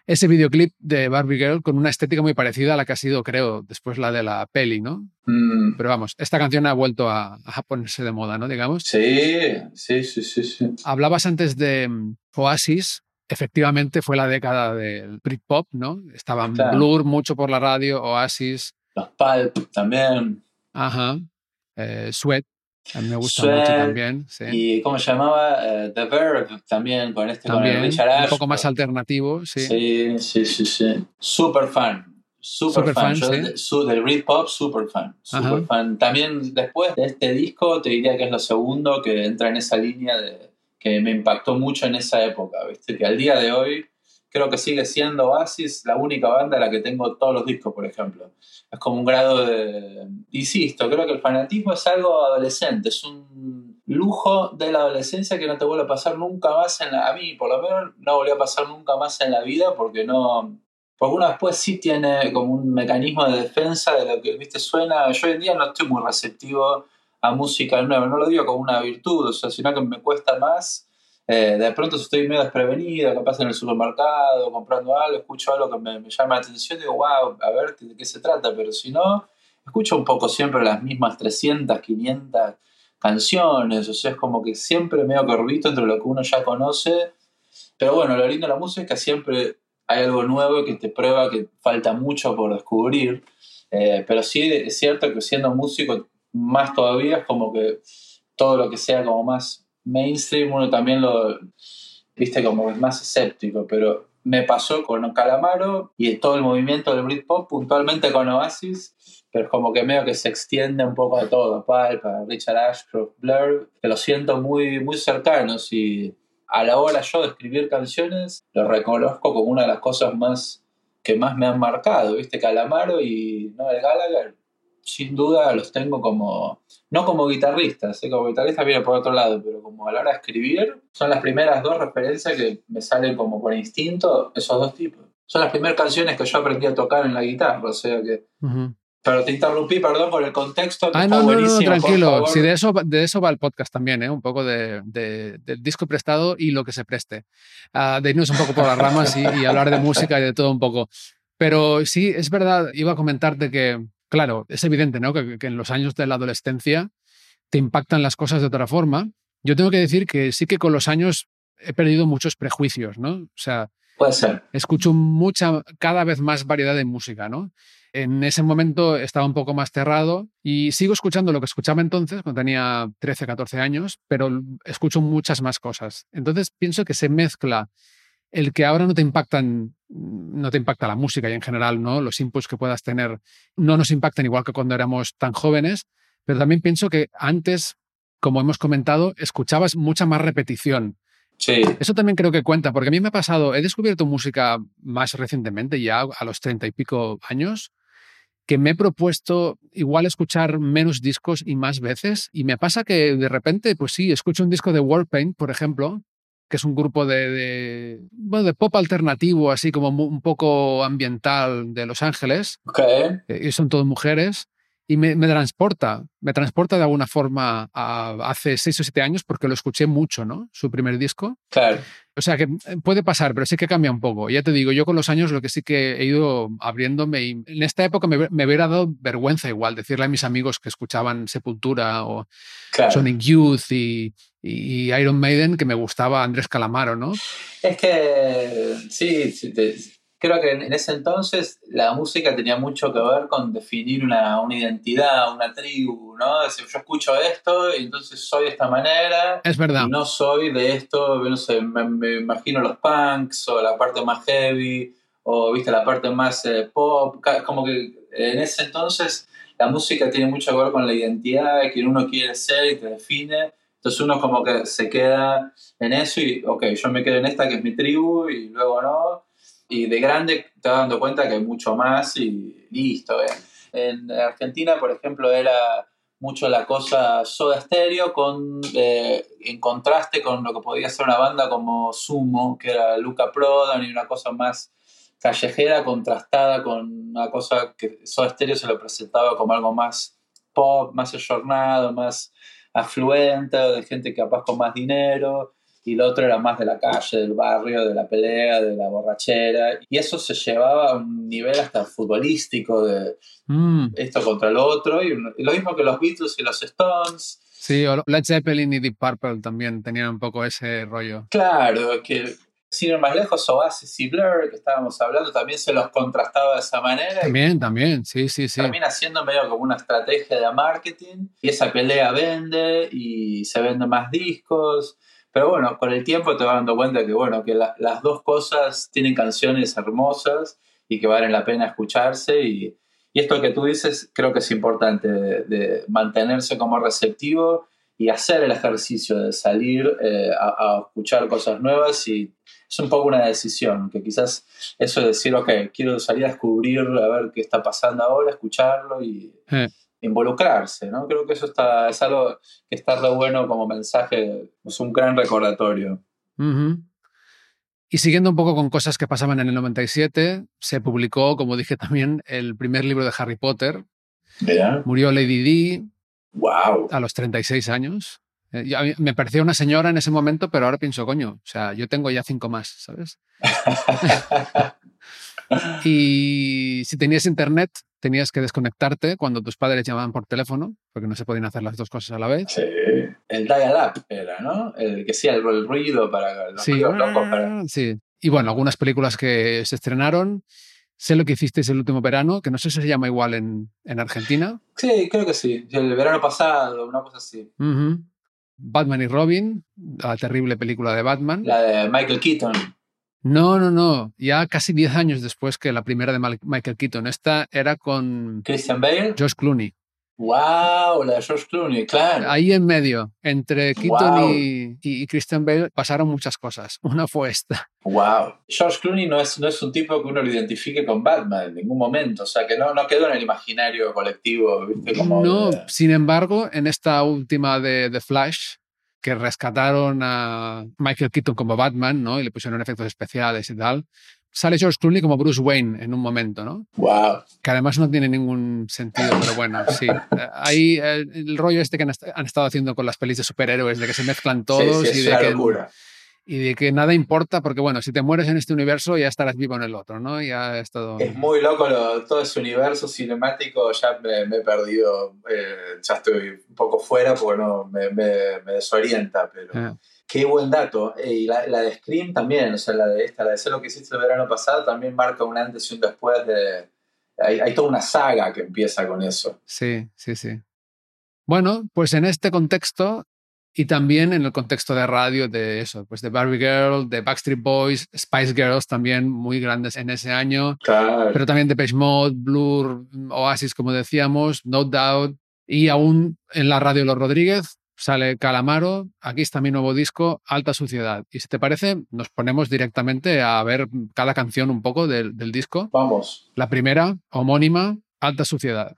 [SPEAKER 1] Ese videoclip de Barbie Girl con una estética muy parecida a la que ha sido, creo, después la de la peli, ¿no?
[SPEAKER 2] mm,
[SPEAKER 1] Pero vamos, esta canción ha vuelto a, a ponerse de moda, ¿no? Digamos.
[SPEAKER 2] sí, sí, sí, sí, sí.
[SPEAKER 1] Hablabas antes de mm, Oasis. Efectivamente fue la década del Britpop, ¿no? Estaban
[SPEAKER 2] Claro.
[SPEAKER 1] Blur mucho por la radio, Oasis,
[SPEAKER 2] Los Pulp también.
[SPEAKER 1] ajá, eh, Sweat, a mí me gusta mucho también, sí.
[SPEAKER 2] Y ¿cómo se llamaba? Eh, The Verve también, con este, con
[SPEAKER 1] también,
[SPEAKER 2] el Richard
[SPEAKER 1] un
[SPEAKER 2] Ashcroft.
[SPEAKER 1] poco más alternativo, sí.
[SPEAKER 2] Sí, sí, sí, sí. Super fan. Super,
[SPEAKER 1] Super
[SPEAKER 2] fan.
[SPEAKER 1] fan,
[SPEAKER 2] Yo
[SPEAKER 1] sí.
[SPEAKER 2] su- del Britpop, super fan. Super
[SPEAKER 1] Ajá.
[SPEAKER 2] fan. También después de este disco, te diría que es lo segundo que entra en esa línea de que me impactó mucho en esa época, ¿viste? Que al día de hoy creo que sigue siendo Oasis la única banda a la que tengo todos los discos, por ejemplo. Es como un grado de... Insisto, creo que el fanatismo es algo adolescente, es un lujo de la adolescencia que no te vuelve a pasar nunca más en la... A mí, por lo menos, no volvió a pasar nunca más en la vida porque no... Porque uno después sí tiene como un mecanismo de defensa de lo que, viste, suena... Yo hoy en día no estoy muy receptivo a música nueva, no lo digo como una virtud, o sea, sino que me cuesta más eh, de pronto estoy medio desprevenido, capaz en el supermercado, comprando algo, escucho algo que me, llama la atención, digo, wow, a ver de qué se trata, pero si no, escucho un poco siempre las mismas 300, 500 canciones, o sea, es como que siempre medio corrito entre lo que uno ya conoce, pero bueno, lo lindo de la música es que siempre hay algo nuevo que te prueba que falta mucho por descubrir, eh, pero sí es cierto que siendo músico, más todavía es como que todo lo que sea como más mainstream, uno también lo, viste, como es más escéptico, pero me pasó con Calamaro y todo el movimiento del Britpop, puntualmente con Oasis, pero es como que medio que se extiende un poco a todo, Pulp, a Richard Ashcroft, Blur, que lo siento muy, muy cercanos y a la hora yo de escribir canciones, lo reconozco como una de las cosas más que más me han marcado, viste, Calamaro y Noel Gallagher, sin duda los tengo como, no como guitarristas, ¿eh? como guitarrista viene por otro lado, pero como a la hora de escribir, son las primeras dos referencias que me salen como por instinto, esos dos tipos. Son las primeras canciones que yo aprendí a tocar en la guitarra, o sea que
[SPEAKER 1] Ujú.
[SPEAKER 2] Pero te interrumpí, perdón, por el contexto. Que
[SPEAKER 1] Ah,
[SPEAKER 2] está
[SPEAKER 1] no, no, no, tranquilo. Sí, de eso, de eso va el podcast también, ¿eh? un poco de, de- del disco prestado y lo que se preste. Ah, de irnos un poco por las ramas y, y hablar de música y de todo un poco. Pero sí, es verdad, iba a comentarte que, claro, es evidente ¿no? que, que en los años de la adolescencia te impactan las cosas de otra forma. Yo tengo que decir que sí que con los años he perdido muchos prejuicios, ¿no? O sea,
[SPEAKER 2] Puede ser.
[SPEAKER 1] escucho mucha, cada vez más variedad de música, ¿no? En ese momento estaba un poco más cerrado y sigo escuchando lo que escuchaba entonces, cuando tenía 13, 14 años, pero escucho muchas más cosas. Entonces pienso que se mezcla el que ahora no te impactan, no te impacta la música y en general, ¿no? Los inputs que puedas tener no nos impactan igual que cuando éramos tan jóvenes, pero también pienso que antes, como hemos comentado, escuchabas mucha más repetición.
[SPEAKER 2] Sí.
[SPEAKER 1] Eso también creo que cuenta, porque a mí me ha pasado, he descubierto música más recientemente, ya a los treinta y pico años, que me he propuesto igual escuchar menos discos y más veces, y me pasa que de repente, pues sí, escucho un disco de Warpaint, por ejemplo, que es un grupo de, de, bueno, de pop alternativo, así como un poco ambiental de Los Ángeles,
[SPEAKER 2] Ok.
[SPEAKER 1] eh, y son todas mujeres, y me, me transporta, me transporta de alguna forma a hace seis o siete años porque lo escuché mucho, ¿no? Su primer disco.
[SPEAKER 2] Claro.
[SPEAKER 1] O sea, que eh, puede pasar, pero sí que cambia un poco. Ya te digo, yo con los años lo que sí que he ido abriéndome y en esta época me, me hubiera dado vergüenza igual decirle a mis amigos que escuchaban Sepultura o
[SPEAKER 2] Claro.
[SPEAKER 1] Sonic Youth y, y Iron Maiden que me gustaba Andrés Calamaro, ¿no?
[SPEAKER 2] Es que sí, sí, te- creo que en ese entonces la música tenía mucho que ver con definir una, una identidad, una tribu, ¿no? Decir, yo escucho esto y entonces soy de esta manera
[SPEAKER 1] Es verdad.
[SPEAKER 2] y no soy de esto, no sé, me, me imagino los punks o la parte más heavy o, viste, la parte más eh, pop, como que en ese entonces la música tiene mucho que ver con la identidad, quién uno quiere ser y te define. Entonces uno como que se queda en eso y, ok, yo me quedo en esta que es mi tribu y luego no. Y de grande te vas dando cuenta que hay mucho más y listo. ¿eh? En Argentina, por ejemplo, era mucho la cosa Soda Stereo con, eh, en contraste con lo que podía ser una banda como Sumo, que era Luca Prodan y una cosa más callejera contrastada con una cosa que Soda Stereo se lo presentaba como algo más pop, más ayornado, más afluente, de gente capaz con más dinero, y lo otro era más de la calle, del barrio, de la pelea, de la borrachera, y eso se llevaba a un nivel hasta futbolístico de
[SPEAKER 1] Mm,
[SPEAKER 2] esto contra lo otro, y lo mismo que los Beatles y los Stones.
[SPEAKER 1] sí, o Led Zeppelin y Deep Purple también tenían un poco ese rollo.
[SPEAKER 2] Claro, que sin ir más lejos, Oasis y Blur, que estábamos hablando, también se los contrastaba de esa manera.
[SPEAKER 1] También, también, sí, sí, sí.
[SPEAKER 2] termina siendo medio como una estrategia de marketing y esa pelea vende y se venden más discos. Pero bueno, con el tiempo te vas dando cuenta que, bueno, que la- las dos cosas tienen canciones hermosas y que valen la pena escucharse. Y, y esto que tú dices creo que es importante, de, mantenerse como receptivo y hacer el ejercicio de salir eh, a, a escuchar cosas nuevas. Y es un poco una decisión, que quizás eso de decir, ok, quiero salir a descubrir, a ver qué está pasando ahora, escucharlo y
[SPEAKER 1] Eh.
[SPEAKER 2] Involucrarse, ¿no? Creo que eso está, es algo que está re bueno como mensaje, es un gran recordatorio.
[SPEAKER 1] Ujú. Y siguiendo un poco con cosas que pasaban en el 97, se publicó, como dije también, el primer libro de Harry Potter.
[SPEAKER 2] Mira.
[SPEAKER 1] Murió Lady Di
[SPEAKER 2] Wow.
[SPEAKER 1] a los 36 años. Eh, me parecía una señora en ese momento, pero ahora pienso, coño, o sea, yo tengo ya cinco más, ¿sabes? Y si tenías internet, tenías que desconectarte cuando tus padres llamaban por teléfono, porque no se podían hacer las dos cosas a la vez.
[SPEAKER 2] sí. El dial-up era, ¿no? El que hacía el, el ruido para los
[SPEAKER 1] Sí,
[SPEAKER 2] locos para...
[SPEAKER 1] sí. Y bueno, algunas películas que se estrenaron. Sé lo que hicisteis el último verano, que no sé si se llama igual en, en Argentina.
[SPEAKER 2] Sí, creo que sí. El verano pasado, una cosa así.
[SPEAKER 1] Ujú. Batman y Robin, la terrible película de Batman.
[SPEAKER 2] La de Michael Keaton.
[SPEAKER 1] No, no, no. Ya casi 10 años después que la primera de Michael Keaton. Esta era con
[SPEAKER 2] Christian Bale.
[SPEAKER 1] Josh Clooney.
[SPEAKER 2] Wow, la de George Clooney, claro.
[SPEAKER 1] Ahí en medio, entre Keaton
[SPEAKER 2] Wow.
[SPEAKER 1] y, y- y Christian Bale, pasaron muchas cosas. Una fue esta.
[SPEAKER 2] Wow. George Clooney no es, no es un tipo que uno lo identifique con Batman en ningún momento. O sea, que no, no quedó en el imaginario colectivo, ¿viste? Como
[SPEAKER 1] No,
[SPEAKER 2] de-
[SPEAKER 1] sin embargo, en esta última de The Flash, que rescataron a Michael Keaton como Batman, ¿no? Y le pusieron efectos especiales y tal, sale George Clooney como Bruce Wayne en un momento, ¿no?
[SPEAKER 2] Wow.
[SPEAKER 1] Que además no tiene ningún sentido, pero bueno, sí. Ahí eh, el rollo este que han, est- han estado haciendo con las pelis de superhéroes, de que se mezclan todos
[SPEAKER 2] sí, sí,
[SPEAKER 1] y, de que,
[SPEAKER 2] locura.
[SPEAKER 1] Y de que nada importa, porque bueno, si te mueres en este universo ya estarás vivo en el otro, ¿no? Ya es todo...
[SPEAKER 2] Es muy loco lo- todo ese universo cinemático, ya me, me he perdido, eh, ya estoy un poco fuera porque no, me, me- me desorienta, pero
[SPEAKER 1] Eh,
[SPEAKER 2] qué buen dato. Eh, y la, la de Scream también, o sea, la de esta, la de Sé lo que hiciste el verano pasado, también marca un antes y un después de... Hay, hay toda una saga que empieza con eso.
[SPEAKER 1] Sí, sí, sí. Bueno, pues en este contexto y también en el contexto de radio de eso, pues de Barbie Girl, de Backstreet Boys, Spice Girls también muy grandes en ese año,
[SPEAKER 2] Claro.
[SPEAKER 1] pero también Depeche Mode, Blur, Oasis, como decíamos, No Doubt, y aún en la radio Los Rodríguez sale Calamaro, aquí está mi nuevo disco, Alta Suciedad. Y si te parece, nos ponemos directamente a ver cada canción un poco del, del disco.
[SPEAKER 2] Vamos.
[SPEAKER 1] La primera, homónima, Alta Suciedad.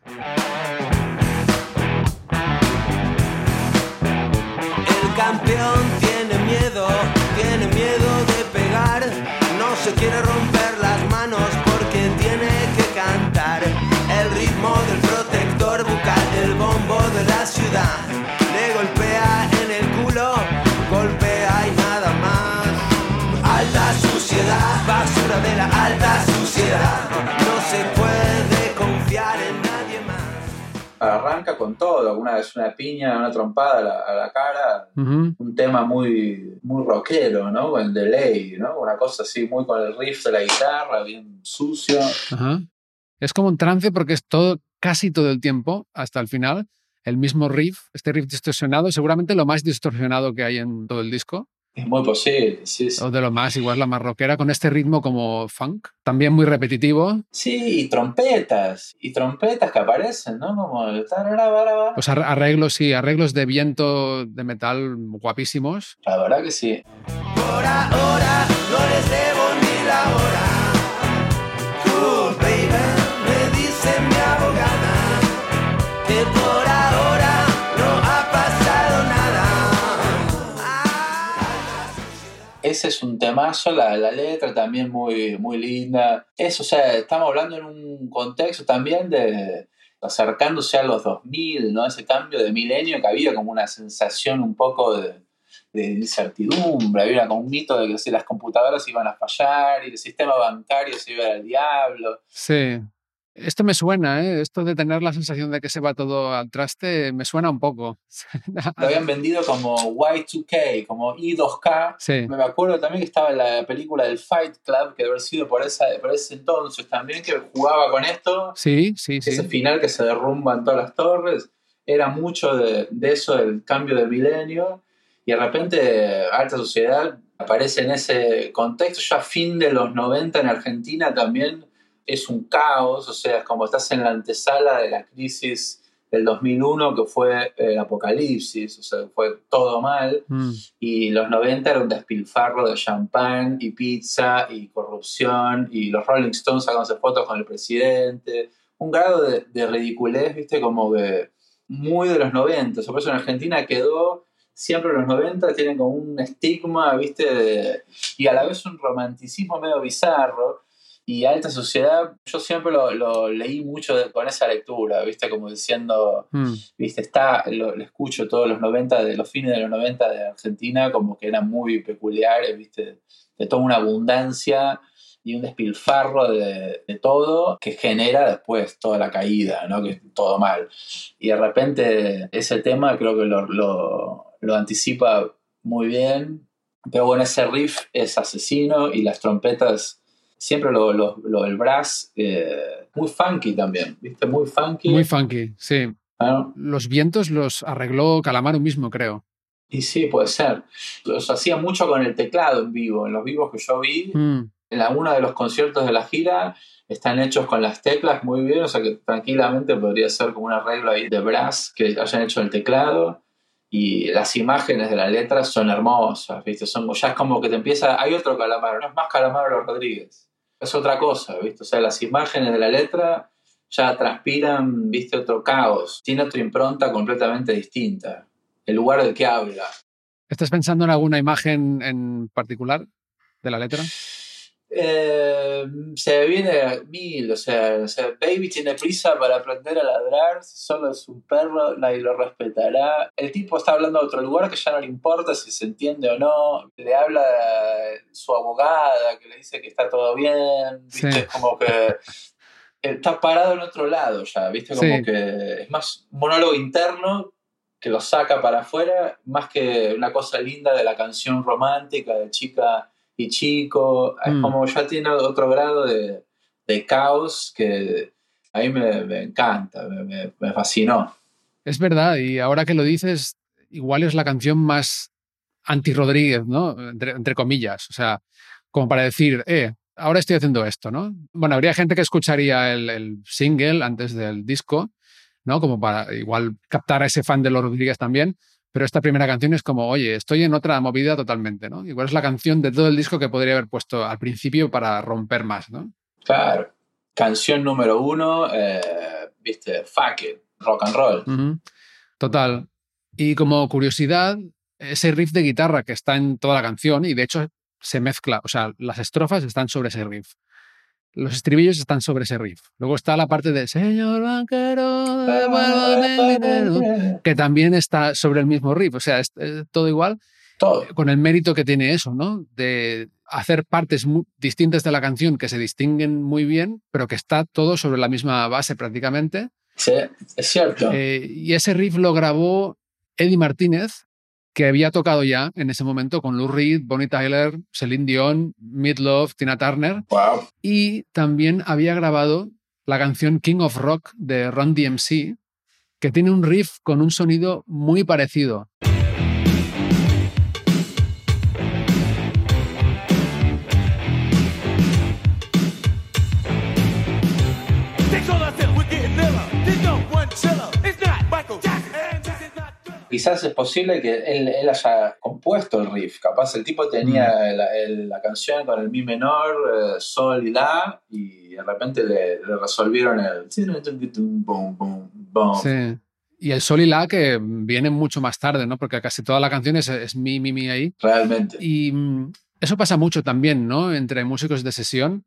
[SPEAKER 2] Arranca con todo, alguna vez una piña, una trompada a la, a la cara, un tema muy, muy rockero, ¿no? Con el delay, ¿no? Una cosa así, muy con el riff de la guitarra, bien sucio.
[SPEAKER 1] Es como un trance porque es todo, casi todo el tiempo, hasta el final, el mismo riff, este riff distorsionado, seguramente lo más distorsionado que hay en todo el disco,
[SPEAKER 2] Es muy posible, sí, sí.
[SPEAKER 1] o de lo más, igual la más rockera, con este ritmo como funk, también muy repetitivo.
[SPEAKER 2] Sí, y trompetas, y trompetas que aparecen, ¿no? Como.
[SPEAKER 1] Pues ar- arreglos, sí, arreglos de viento de metal guapísimos.
[SPEAKER 2] La verdad que sí.
[SPEAKER 3] Por ahora no les debo
[SPEAKER 2] Ese es un temazo, la, la letra también muy, muy linda. Eso, o sea, estamos hablando en un contexto también de acercándose a los 2000, ¿no? Ese cambio de milenio que había como una sensación un poco de, de incertidumbre, había como un mito de que si las computadoras iban a fallar y el sistema bancario se iba al diablo.
[SPEAKER 1] Sí. Esto me suena, ¿eh? Esto de tener la sensación de que se va todo al traste, me suena un poco.
[SPEAKER 2] Lo habían vendido como Y2K, como I2K,
[SPEAKER 1] Sí,
[SPEAKER 2] Me acuerdo también que estaba en la película del Fight Club, que debe haber sido por, esa, por ese entonces también, que jugaba con esto.
[SPEAKER 1] sí, sí,
[SPEAKER 2] Ese
[SPEAKER 1] sí.
[SPEAKER 2] final que se derrumban todas las torres. Era mucho de, de eso, del cambio de milenio. Y de repente Alta Sociedad aparece en ese contexto. Ya fin de los 90 en Argentina también es un caos. O sea, es como estás en la antesala de la crisis del 2001, que fue el apocalipsis. O sea, fue todo mal
[SPEAKER 1] Mm.
[SPEAKER 2] y los 90 era un despilfarro de champán y pizza y corrupción y los Rolling Stones sacándose fotos con el presidente. Un grado de, de ridiculez, viste, como que muy de los 90. Por eso en Argentina quedó, siempre los 90 tienen como un estigma, viste, de- y a la vez un romanticismo medio bizarro. Y alta sociedad, yo siempre lo, lo leí mucho de- con esa lectura, viste, como diciendo,
[SPEAKER 1] Mm.
[SPEAKER 2] viste, está, lo, lo escucho todos los 90, de los fines de los 90 de Argentina, como que eran muy peculiares, viste, de toda una abundancia y un despilfarro de, de todo que genera después toda la caída, ¿no? Que es todo mal. Y de repente ese tema creo que lo, lo, lo anticipa muy bien, pero bueno, ese riff es asesino y las trompetas, siempre lo, lo, lo- el brass, eh, muy funky también, viste, muy funky.
[SPEAKER 1] Muy funky, sí.
[SPEAKER 2] ¿no?
[SPEAKER 1] Los vientos los arregló Calamaro mismo, creo.
[SPEAKER 2] Y sí, puede ser. Los hacía mucho con el teclado en vivo. En los vivos que yo vi,
[SPEAKER 1] Mm.
[SPEAKER 2] en alguno de los conciertos de la gira, están hechos con las teclas muy bien. O sea que tranquilamente podría ser como un arreglo ahí de brass que hayan hecho el teclado. Y las imágenes de la letra son hermosas, ¿viste? Son, ya es como que te empieza. Hay otro Calamaro, no es más Calamaro Rodríguez. Es otra cosa, ¿viste? O sea, las imágenes de la letra ya transpiran, ¿viste? Otro caos. Tiene otra impronta completamente distinta. El lugar del que habla.
[SPEAKER 1] ¿Estás pensando en alguna imagen en particular de la letra?
[SPEAKER 2] Eh, se viene mil, o sea, o sea, Baby tiene prisa para aprender a ladrar, si solo es un perro, nadie lo respetará. El tipo está hablando de otro lugar que ya no le importa si se entiende o no. Le habla su abogada que le dice que está todo bien, ¿viste?
[SPEAKER 1] Sí.
[SPEAKER 2] Es como que está parado en otro lado ya, ¿viste? Como
[SPEAKER 1] Sí.
[SPEAKER 2] que es más monólogo interno que lo saca para afuera, más que una cosa linda de la canción romántica de chica y chico. Es
[SPEAKER 1] Mm.
[SPEAKER 2] como ya tiene otro grado de, de caos que a mí me, me encanta, me, me- fascinó.
[SPEAKER 1] Es verdad, y ahora que lo dices, igual es la canción más anti-Rodríguez, ¿no? Entre, entre comillas. O sea, como para decir, eh, ahora estoy haciendo esto, ¿no? Bueno, habría gente que escucharía el, el single antes del disco, ¿no? Como para igual captar a ese fan de los Rodríguez también. Pero esta primera canción es como, oye, estoy en otra movida totalmente, ¿no? Igual es la canción de todo el disco que podría haber puesto al principio para romper más, ¿no?
[SPEAKER 2] Claro. Canción número uno, eh, viste, fuck it, rock and roll.
[SPEAKER 1] Ujú. Total. Y como curiosidad, ese riff de guitarra que está en toda la canción, y de hecho se mezcla, o sea, las estrofas están sobre ese riff. Los estribillos están sobre ese riff. Luego está la parte de Señor banquero, dinero", que también está sobre el mismo riff. O sea, es, es todo igual,
[SPEAKER 2] Todo.
[SPEAKER 1] con el mérito que tiene eso, ¿no? De hacer partes distintas de la canción que se distinguen muy bien, pero que está todo sobre la misma base prácticamente.
[SPEAKER 2] Sí, es cierto.
[SPEAKER 1] Eh, y ese riff lo grabó Eddie Martínez, que había tocado ya en ese momento con Lou Reed, Bonnie Tyler, Celine Dion, Midlove, Tina Turner,
[SPEAKER 2] wow.
[SPEAKER 1] y también había grabado la canción King of Rock de Ron DMC, que tiene un riff con un sonido muy parecido.
[SPEAKER 2] Quizás es posible que él, él haya compuesto el riff. Capaz el tipo tenía
[SPEAKER 1] Mm.
[SPEAKER 2] la, el- la canción con el mi menor, eh, sol y la, y de repente le, le resolvieron el. Boom, boom, boom.
[SPEAKER 1] Sí. Y el sol y la que viene mucho más tarde, ¿no? Porque casi toda la canción es, es mi, mi, mi ahí.
[SPEAKER 2] Realmente.
[SPEAKER 1] Y mm, eso pasa mucho también, ¿no? Entre músicos de sesión,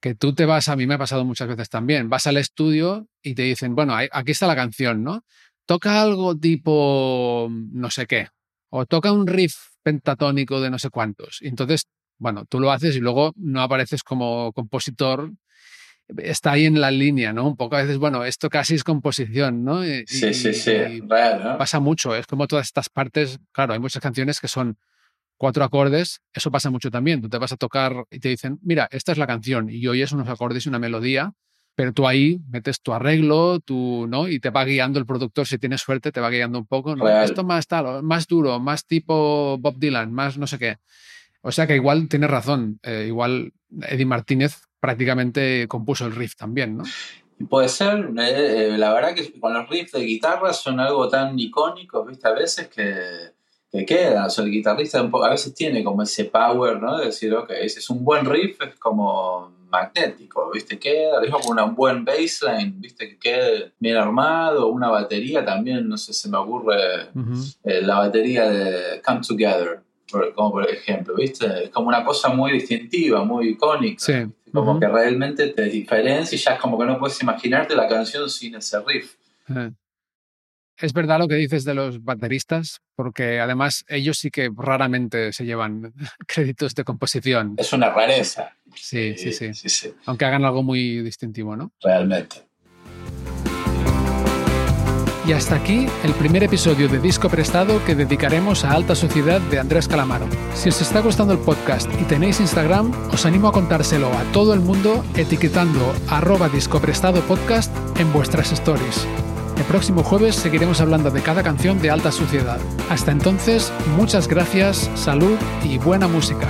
[SPEAKER 1] que tú te vas, a mí me ha pasado muchas veces también, vas al estudio y te dicen, bueno, aquí está la canción, ¿no? Toca algo tipo no sé qué, o toca un riff pentatónico de no sé cuántos. Y entonces, bueno, tú lo haces y luego no apareces como compositor. Está ahí en la línea, ¿no? Un poco a veces, bueno, esto casi es composición, ¿no? Y-
[SPEAKER 2] Sí, sí,
[SPEAKER 1] y-
[SPEAKER 2] sí. Real, ¿no?
[SPEAKER 1] pasa mucho. Es como todas estas partes. Claro, hay muchas canciones que son cuatro acordes. Eso pasa mucho también. Tú te vas a tocar y te dicen, mira, esta es la canción y oyes unos acordes y una melodía, pero tú ahí metes tu arreglo, tú, ¿no? Y te va guiando el productor, si tienes suerte, te va guiando un poco. ¿no? Esto más tal, más duro, más tipo Bob Dylan, más no sé qué. O sea que igual tienes razón. eh, igual Eddie Martínez prácticamente compuso el riff también, ¿no?
[SPEAKER 2] Puede ser, eh, eh, la verdad que con los riffs de guitarra son algo tan icónicos, ¿viste? A veces que, que queda. O sea, el guitarrista a veces tiene como ese power, ¿no? De decir, ok, ese es un buen riff, es como magnético, ¿viste? Queda, lo con una- un buen bassline, ¿viste? Que quede bien armado, una batería también, no sé, se me ocurre eh, la batería de Come Together, por- como por ejemplo, ¿viste? Es como una cosa muy distintiva, muy icónica. Como que realmente te diferencia y ya es como que no puedes imaginarte la canción sin ese riff.
[SPEAKER 1] Eh. Es verdad lo que dices de los bateristas, porque además ellos sí que raramente se llevan créditos de composición.
[SPEAKER 2] Es una rareza.
[SPEAKER 1] Sí, sí, sí.
[SPEAKER 2] sí, sí,
[SPEAKER 1] Aunque hagan algo muy distintivo, ¿no?
[SPEAKER 2] realmente.
[SPEAKER 1] Y hasta aquí el primer episodio de Disco Prestado que dedicaremos a Alta Sociedad de Andrés Calamaro. Si os está gustando el podcast y tenéis Instagram, os animo a contárselo a todo el mundo etiquetando arroba Disco Prestado Podcast en vuestras stories. El próximo jueves seguiremos hablando de cada canción de Alta Sociedad. Hasta entonces, muchas gracias, salud y buena música.